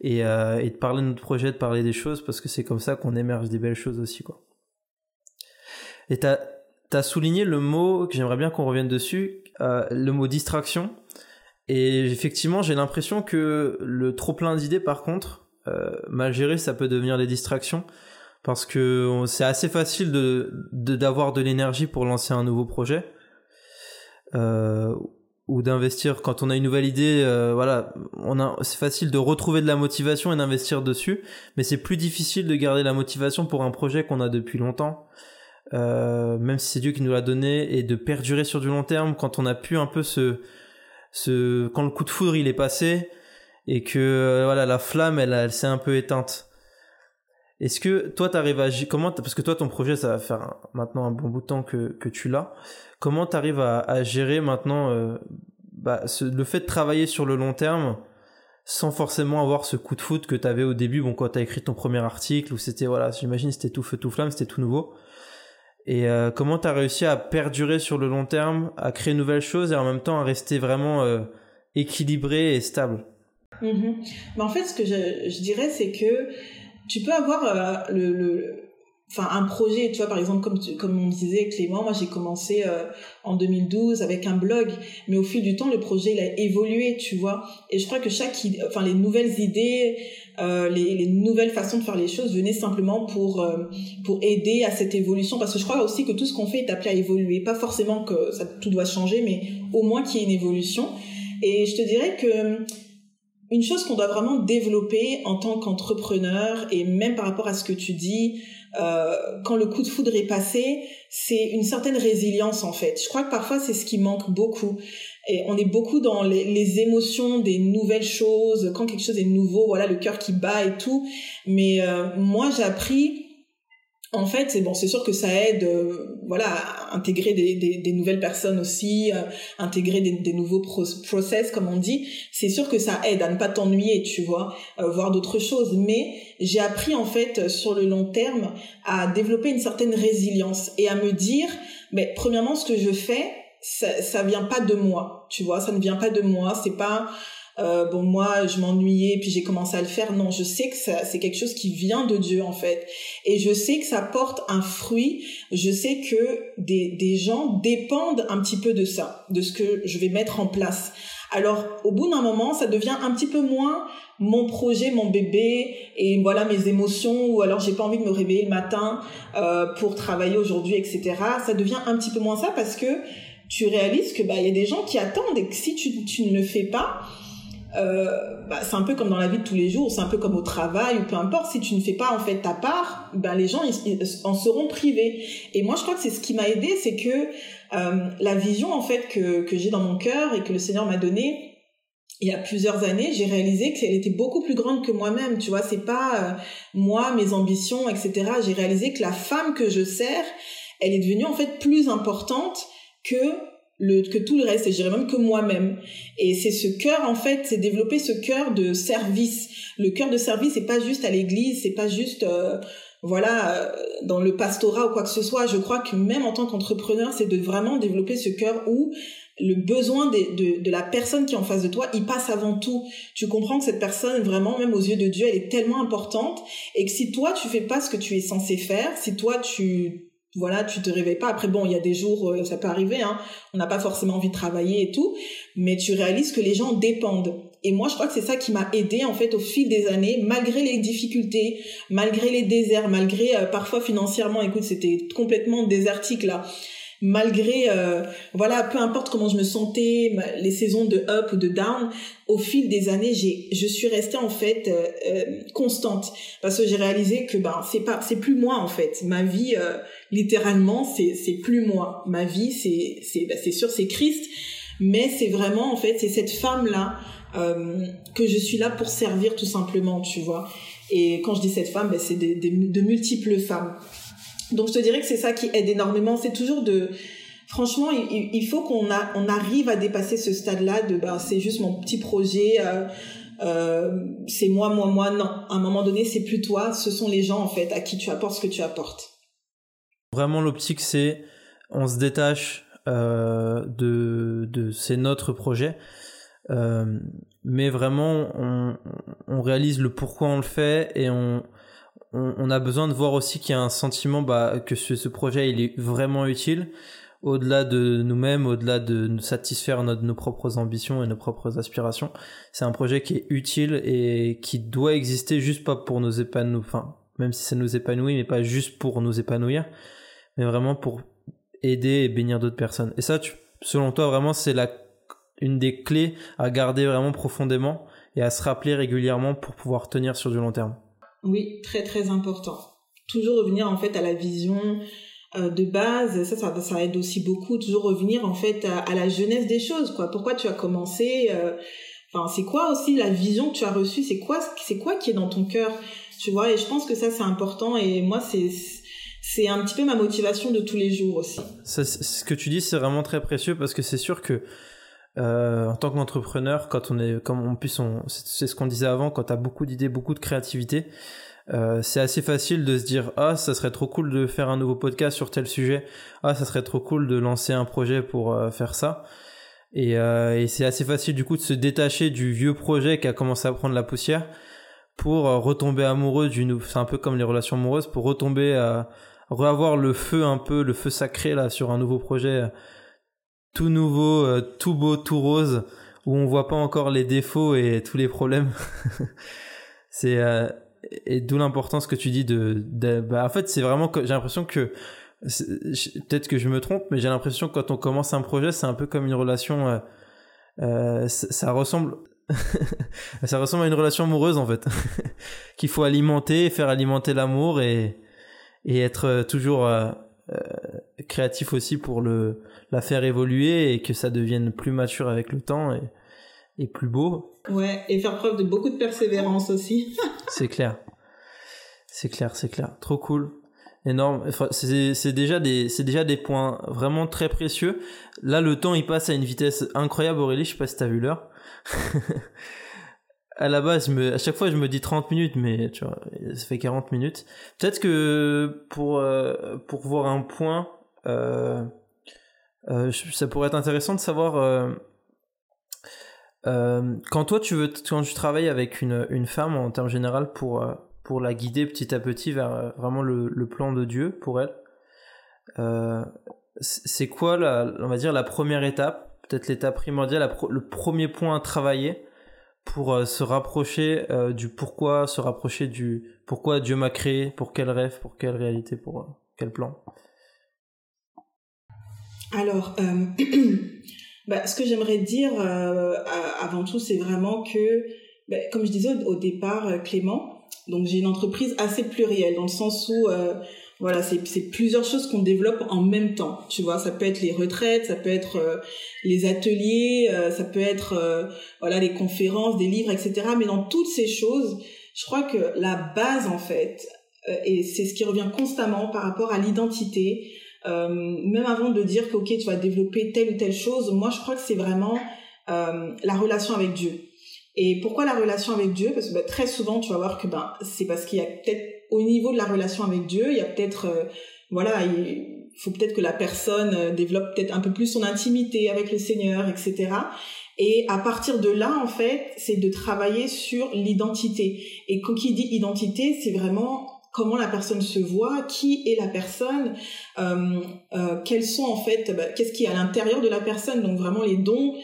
et, euh, et de parler de notre projet, de parler des choses, parce que c'est comme ça qu'on émerge des belles choses aussi, quoi. Et t'as as souligné le mot que j'aimerais bien qu'on revienne dessus, euh, le mot distraction. Et effectivement, j'ai l'impression que le trop plein d'idées, par contre, euh, mal géré, ça peut devenir des distractions parce que c'est assez facile de d'avoir de, l'énergie pour lancer un nouveau projet. Euh, ou d'investir quand on a une nouvelle idée euh, voilà c'est facile de retrouver de la motivation et d'investir dessus mais c'est plus difficile de garder la motivation pour un projet qu'on a depuis longtemps. Euh, même si c'est Dieu qui nous l'a donné et de perdurer sur du long terme quand on a pu un peu ce quand le coup de foudre il est passé et que voilà la flamme elle s'est un peu éteinte est-ce que toi t'arrives à comment parce que toi ton projet ça va faire maintenant un bon bout de temps que que tu l'as Comment tu arrives à, gérer maintenant euh, bah, le fait de travailler sur le long terme sans forcément avoir ce coup de foot que tu avais au début, bon, quand tu as écrit ton premier article, où c'était, voilà, j'imagine c'était tout feu, tout flamme, c'était tout nouveau. Et euh, comment tu as réussi à perdurer sur le long terme, à créer de nouvelles choses et en même temps à rester vraiment euh, équilibré et stable? Mm-hmm. En fait, ce que je, dirais, c'est que tu peux avoir le, enfin un projet tu vois par exemple comme comme on disait Clément moi j'ai commencé euh, en 2012 avec un blog mais au fil du temps le projet il a évolué tu vois. Et je crois que chaque enfin les nouvelles idées euh, les, les, nouvelles façons de faire les choses venaient simplement pour euh, pour aider à cette évolution. Parce que je crois aussi que tout ce qu'on fait est appelé à évoluer. Pas forcément que ça tout doit changer mais au moins qu'il y ait une évolution. Et je te dirais que une chose qu'on doit vraiment développer en tant qu'entrepreneur et même par rapport à ce que tu dis euh, quand le coup de foudre est passé, c'est une certaine résilience en fait. Je crois que parfois c'est ce qui manque beaucoup. Et on est beaucoup dans les, émotions des nouvelles choses, quand quelque chose est nouveau, voilà le cœur qui bat et tout. Mais euh, moi j'ai appris en fait, c'est bon, c'est sûr que ça aide, euh, voilà, à intégrer des, des, nouvelles personnes aussi, euh, intégrer des, nouveaux process, comme on dit. C'est sûr que ça aide à ne pas t'ennuyer, tu vois, euh, voir d'autres choses. Mais j'ai appris en fait sur le long terme à développer une certaine résilience et à me dire, mais premièrement, ce que je fais, ça, ça vient pas de moi, tu vois, ça ne vient pas de moi. C'est pas euh, bon moi je m'ennuyais puis j'ai commencé à le faire. Non je sais que c'est quelque chose qui vient de Dieu en fait. Et je sais que ça porte un fruit. Je sais que des, des gens dépendent un petit peu de ça de ce que je vais mettre en place. Alors au bout d'un moment ça devient un petit peu moins mon projet mon bébé et voilà mes émotions ou alors j'ai pas envie de me réveiller le matin euh, pour travailler aujourd'hui etc ça devient un petit peu moins ça parce que tu réalises que bah il y a des gens qui attendent et que si tu, tu ne le fais pas euh, bah, c'est un peu comme dans la vie de tous les jours, c'est un peu comme au travail ou peu importe. Si tu ne fais pas en fait ta part, ben les gens ils, en seront privés. Et moi je crois que c'est ce qui m'a aidé, c'est que euh, la vision en fait que que j'ai dans mon cœur et que le Seigneur m'a donné il y a plusieurs années, j'ai réalisé qu'elle était beaucoup plus grande que moi-même. Tu vois, c'est pas euh, moi, mes ambitions, etc. J'ai réalisé que la femme que je sers, elle est devenue en fait plus importante que le, que tout le reste, et je dirais même que moi-même. Et c'est ce cœur, en fait, c'est développer ce cœur de service. Le cœur de service, c'est pas juste à l'église, c'est pas juste, euh, voilà, dans le pastorat ou quoi que ce soit. Je crois que même en tant qu'entrepreneur, c'est de vraiment développer ce cœur où le besoin de, de, de, la personne qui est en face de toi, il passe avant tout. Tu comprends que cette personne, vraiment, même aux yeux de Dieu, elle est tellement importante et que si toi, tu fais pas ce que tu es censé faire, si toi, tu voilà, tu te réveilles pas. Après, bon, il y a des jours, euh, ça peut arriver, hein. On n'a pas forcément envie de travailler et tout, mais tu réalises que les gens dépendent. Et moi, je crois que c'est ça qui m'a aidé en fait au fil des années, malgré les difficultés, malgré les déserts, malgré euh, parfois financièrement, écoute, c'était complètement désertique là malgré euh, voilà peu importe comment je me sentais les saisons de up ou de down au fil des années j'ai je suis restée en fait euh, euh, constante. Parce que j'ai réalisé que ben c'est pas c'est plus moi en fait. Ma vie littéralement c'est c'est plus moi. Ma vie c'est c'est ben, c'est sûr c'est Christ. Mais c'est vraiment en fait c'est cette femme là que je suis là pour servir tout simplement tu vois. Et quand je dis cette femme ben, c'est des, de multiples femmes donc je te dirais que c'est ça qui aide énormément. C'est toujours de, franchement, il, faut qu'on on arrive à dépasser ce stade-là de, bah, c'est juste mon petit projet. Euh, euh, c'est moi, moi, moi. Non, à un moment donné, c'est plus toi. Ce sont les gens en fait à qui tu apportes ce que tu apportes. Vraiment, l'optique, c'est on se détache euh, de, de c'est notre projet. mais vraiment, on, on réalise le pourquoi on le fait et on, on, a besoin de voir aussi qu'il y a un sentiment bah, que ce, projet il est vraiment utile au-delà de nous-mêmes, au-delà de nous satisfaire notre, nos propres ambitions et nos propres aspirations. C'est un projet qui est utile et qui doit exister juste pas pour nous épanouir, enfin, même si ça nous épanouit, mais pas juste pour nous épanouir, mais vraiment pour aider et bénir d'autres personnes. Et ça, tu, selon toi, vraiment, c'est la, une des clés à garder vraiment profondément et à se rappeler régulièrement pour pouvoir tenir sur du long terme. Oui, très très important. Toujours revenir en fait à la vision euh, de base, ça, ça, ça aide aussi beaucoup. Toujours revenir en fait à, la jeunesse des choses, quoi. Pourquoi tu as commencé euh, Enfin, c'est quoi aussi la vision que tu as reçue? C'est quoi, c'est quoi qui est dans ton cœur? Tu vois Et je pense que ça c'est important. Et moi c'est c'est un petit peu ma motivation de tous les jours aussi. Ça, ce que tu dis, c'est vraiment très précieux parce que c'est sûr que euh, en tant qu'entrepreneur, quand on est, comme on puisse, c'est ce qu'on disait avant, quand tu as beaucoup d'idées, beaucoup de créativité, euh, c'est assez facile de se dire ah ça serait trop cool de faire un nouveau podcast sur tel sujet, ah ça serait trop cool de lancer un projet pour euh, faire ça. Et, euh, et c'est assez facile du coup de se détacher du vieux projet qui a commencé à prendre la poussière pour euh, retomber amoureux d'une. C'est un peu comme les relations amoureuses pour retomber à reavoir le feu un peu, le feu sacré là sur un nouveau projet tout nouveau, euh, tout beau, tout rose, où on voit pas encore les défauts et tous les problèmes. c'est euh, et d'où l'importance que tu dis de, bah, en fait c'est vraiment que j'ai l'impression que peut-être que je me trompe mais j'ai l'impression que quand on commence un projet c'est un peu comme une relation euh, euh ça, ressemble ça ressemble à une relation amoureuse en fait qu'il faut alimenter faire alimenter l'amour et et être toujours créatif aussi pour le la faire évoluer et que ça devienne plus mature avec le temps et, et plus beau. Ouais, et faire preuve de beaucoup de persévérance aussi. c'est clair. C'est clair, c'est clair. Trop cool. Énorme. C'est déjà des, c'est déjà des points vraiment très précieux. Là, le temps, il passe à une vitesse incroyable, Aurélie. Je sais pas si t'as vu l'heure. à la base, à chaque fois, je me dis 30 minutes, mais tu vois, ça fait 40 minutes. Peut-être que pour, euh, pour voir un point, euh, euh, ça pourrait être intéressant de savoir quand toi tu veux quand tu travailles avec une, une femme en termes général pour pour la guider petit à petit vers vraiment le, le plan de Dieu pour elle c'est quoi la, on va dire la première étape peut-être l'étape primordiale le premier point à travailler pour se rapprocher du pourquoi se rapprocher du pourquoi Dieu m'a créé pour quel rêve pour quelle réalité pour quel plan. Alors, euh, bah, ce que j'aimerais dire euh, avant tout, c'est vraiment que, bah, comme je disais au, départ, euh, Clément, donc j'ai une entreprise assez plurielle dans le sens où voilà, c'est plusieurs choses qu'on développe en même temps. Tu vois, ça peut être les retraites, ça peut être les ateliers, ça peut être voilà les conférences, des livres, etc. Mais dans toutes ces choses, je crois que la base en fait, et c'est ce qui revient constamment par rapport à l'identité, euh, même avant de dire que ok tu vas développer telle ou telle chose moi je crois que c'est vraiment euh, la relation avec Dieu Et pourquoi la relation avec Dieu? Parce que bah, très souvent, tu vas voir que ben c'est parce qu'il y a peut-être au niveau de la relation avec Dieu, il y a peut-être euh, voilà, il faut peut-être que la personne euh, développe peut-être un peu plus son intimité avec le Seigneur, etc. Et à partir de là, en fait, c'est de travailler sur l'identité. Et quand qui dit identité, c'est vraiment comment la personne se voit, qui est la personne, euh, quels sont en fait, bah, qu'est-ce qui est à l'intérieur de la personne, donc vraiment les dons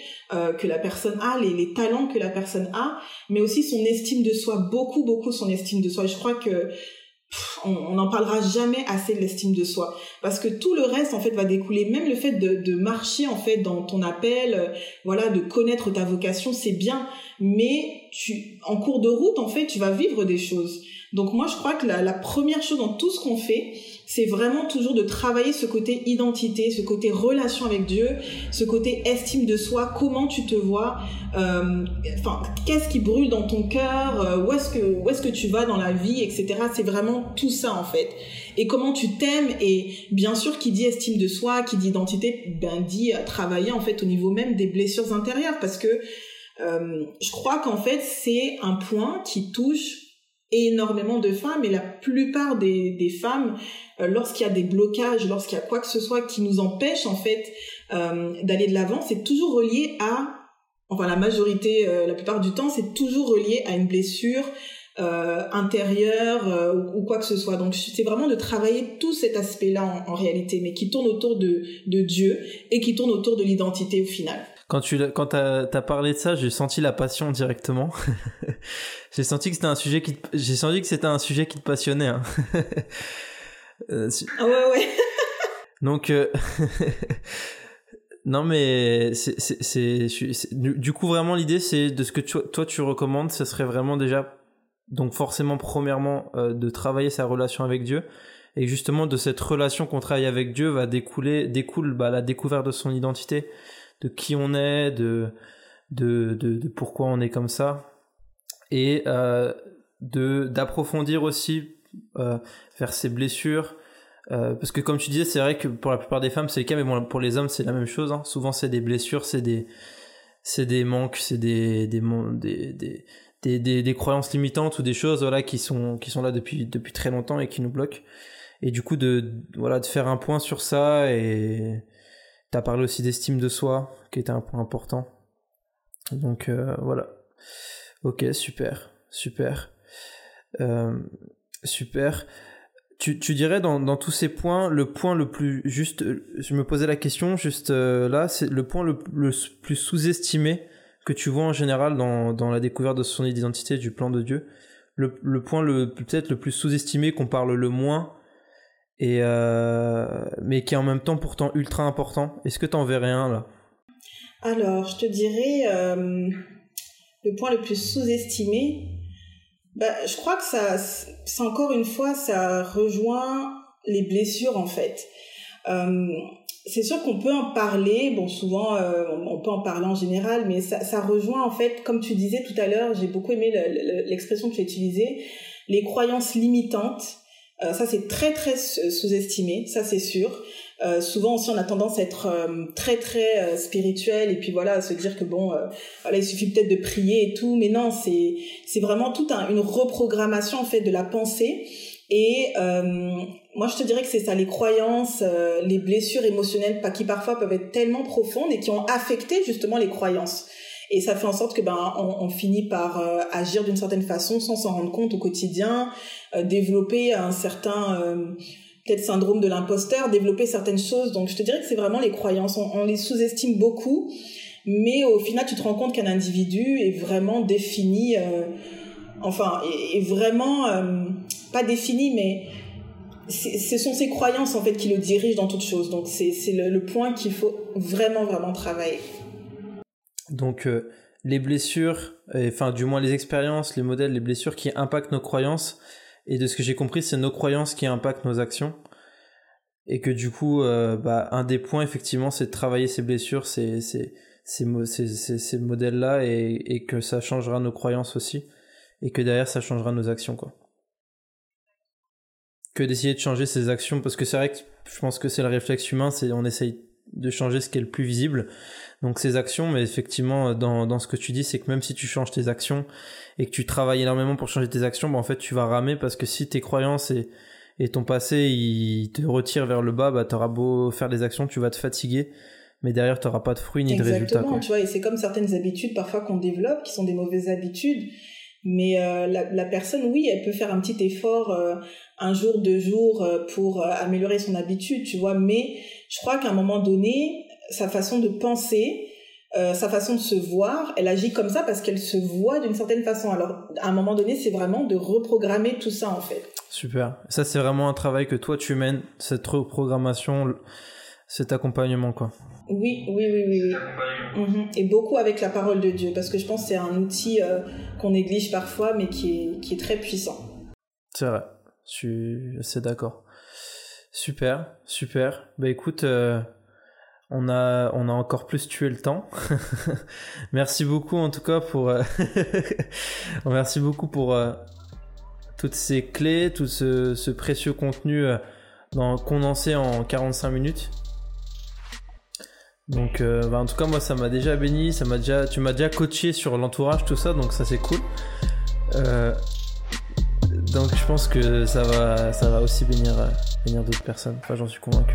que la personne a, les, les, talents que la personne a, mais aussi son estime de soi, beaucoup beaucoup son estime de soi. Et je crois que on n'en parlera jamais assez de l'estime de soi. Parce que tout le reste en fait va découler. Même le fait de, de marcher en fait dans ton appel euh, voilà de connaître ta vocation c'est bien. Mais tu en cours de route en fait tu vas vivre des choses donc moi je crois que la, la première chose dans tout ce qu'on fait c'est vraiment toujours de travailler ce côté identité, ce côté relation avec Dieu, ce côté estime de soi, comment tu te vois, euh, enfin qu'est-ce qui brûle dans ton cœur, euh, où est-ce que où est-ce que tu vas dans la vie, etc. C'est vraiment tout ça en fait. Et comment tu t'aimes et bien sûr qui dit estime de soi, qui dit identité, ben dit travailler en fait au niveau même des blessures intérieures parce que euh, je crois qu'en fait c'est un point qui touche énormément de femmes et la plupart des, des femmes euh, lorsqu'il y a des blocages lorsqu'il y a quoi que ce soit qui nous empêche en fait euh, d'aller de l'avant c'est toujours relié à enfin la majorité euh, la plupart du temps c'est toujours relié à une blessure intérieure ou, quoi que ce soit. Donc c'est vraiment de travailler tout cet aspect là en, en réalité mais qui tourne autour de, de Dieu et qui tourne autour de l'identité au final quand tu quand as, as parlé de ça, j'ai senti la passion directement. j'ai senti que c'était un sujet qui j'ai senti que c'était un sujet qui te passionnait. Hein. euh, ah ouais ouais. Donc euh... non mais c'est c'est du coup vraiment l'idée c'est de ce que tu, toi tu recommandes, ce serait vraiment déjà donc forcément premièrement euh, de travailler sa relation avec Dieu et justement de cette relation qu'on travaille avec Dieu va découler découle bah, la découverte de son identité de qui on est, de, de, de, de pourquoi on est comme ça, et euh, de d'approfondir aussi euh, vers ses blessures. Euh, parce que comme tu disais, c'est vrai que pour la plupart des femmes c'est le cas, mais bon, pour les hommes c'est la même chose. Hein. Souvent c'est des blessures, c'est des des manques, c'est des des, des, des des, des, des, croyances limitantes ou des choses voilà qui sont qui sont là depuis depuis très longtemps et qui nous bloquent et du coup de voilà de faire un point sur ça et T'as parlé aussi d'estime de soi, qui était un point important. Donc euh, voilà. Ok, super, super, euh, super. Tu, tu dirais dans, dans, tous ces points, le point le plus juste, je me posais la question juste euh, là, c'est le point le, le plus sous-estimé que tu vois en général dans, dans la découverte de son identité du plan de Dieu. Le, le point peut-être le plus sous-estimé qu'on parle le moins et euh, mais qui est en même temps pourtant ultra important. Est-ce que tu en verrais un là? Alors, je te dirais euh, le point le plus sous-estimé. Bah, je crois que ça, c'est encore une fois, ça rejoint les blessures en fait. Euh, c'est sûr qu'on peut en parler, bon souvent on peut en parler en général, mais ça rejoint en fait, comme tu disais tout à l'heure, j'ai beaucoup aimé l'expression que tu as utilisée, les croyances limitantes euh, ça, c'est très, très sous-estimé, ça, c'est sûr. Euh, souvent aussi, on a tendance à être euh, très, très spirituel et puis voilà, à se dire que bon, voilà, il suffit peut-être de prier et tout. Mais non, c'est c'est vraiment toute un, une reprogrammation, en fait, de la pensée. Et moi, je te dirais que c'est ça, les croyances, les blessures émotionnelles qui parfois peuvent être tellement profondes et qui ont affecté justement les croyances et ça fait en sorte que ben on, finit par euh, agir d'une certaine façon sans s'en rendre compte au quotidien, euh, développer un certain euh, peut-être syndrome de l'imposteur, développer certaines choses. Donc je te dirais que c'est vraiment les croyances, on, les sous-estime beaucoup, mais au final tu te rends compte qu'un individu est vraiment défini, enfin est, est vraiment pas défini, mais ce sont ses croyances en fait qui le dirigent dans toute chose. Donc c'est le, le point qu'il faut vraiment vraiment travailler. Donc euh, les blessures, enfin du moins les expériences, les modèles, les blessures qui impactent nos croyances, et de ce que j'ai compris, c'est nos croyances qui impactent nos actions. Et que du coup, euh, bah, un des points, effectivement, c'est de travailler ces blessures, ces, modèles-là, et, et que ça changera nos croyances aussi. Et que derrière, ça changera nos actions, quoi. Que d'essayer de changer ces actions, parce que c'est vrai que je pense que c'est le réflexe humain, c'est on essaye de changer ce qui est le plus visible. Donc ces actions, mais effectivement, dans, dans ce que tu dis, c'est que même si tu changes tes actions et que tu travailles énormément pour changer tes actions, bah, en fait, tu vas ramer parce que si tes croyances et, et ton passé, ils te retirent vers le bas, bah, t'auras beau faire des actions, tu vas te fatiguer mais derrière, tu n'auras pas de fruits ni de résultats. Exactement, tu vois, et c'est comme certaines habitudes parfois qu'on développe, qui sont des mauvaises habitudes, mais euh, la, la, personne, oui, elle peut faire un petit effort euh, un jour, deux jours euh, pour améliorer son habitude, tu vois, mais je crois qu'à un moment donné, sa façon de penser, sa façon de se voir, elle agit comme ça parce qu'elle se voit d'une certaine façon. Alors, à un moment donné, c'est vraiment de reprogrammer tout ça, en fait. Super. Ça, c'est vraiment un travail que toi, tu mènes, cette reprogrammation, cet accompagnement, quoi. Oui, oui, oui, oui. Mhm. Et beaucoup avec la parole de Dieu, parce que je pense que c'est un outil euh, qu'on néglige parfois, mais qui est, qui est très puissant. C'est vrai, je suis assez d'accord. Super, super. Bah écoute, euh, on, a, encore plus tué le temps. merci beaucoup en tout cas pour... Euh, merci beaucoup pour toutes ces clés, tout ce, ce précieux contenu dans, condensé en 45 minutes. Donc, euh, bah, en tout cas, moi, ça m'a déjà béni, ça m'a déjà, tu m'as déjà coaché sur l'entourage, tout ça, donc ça c'est cool. Euh, donc, je pense que ça va, ça va aussi bénir, bénir d'autres personnes. Enfin, j'en suis convaincu.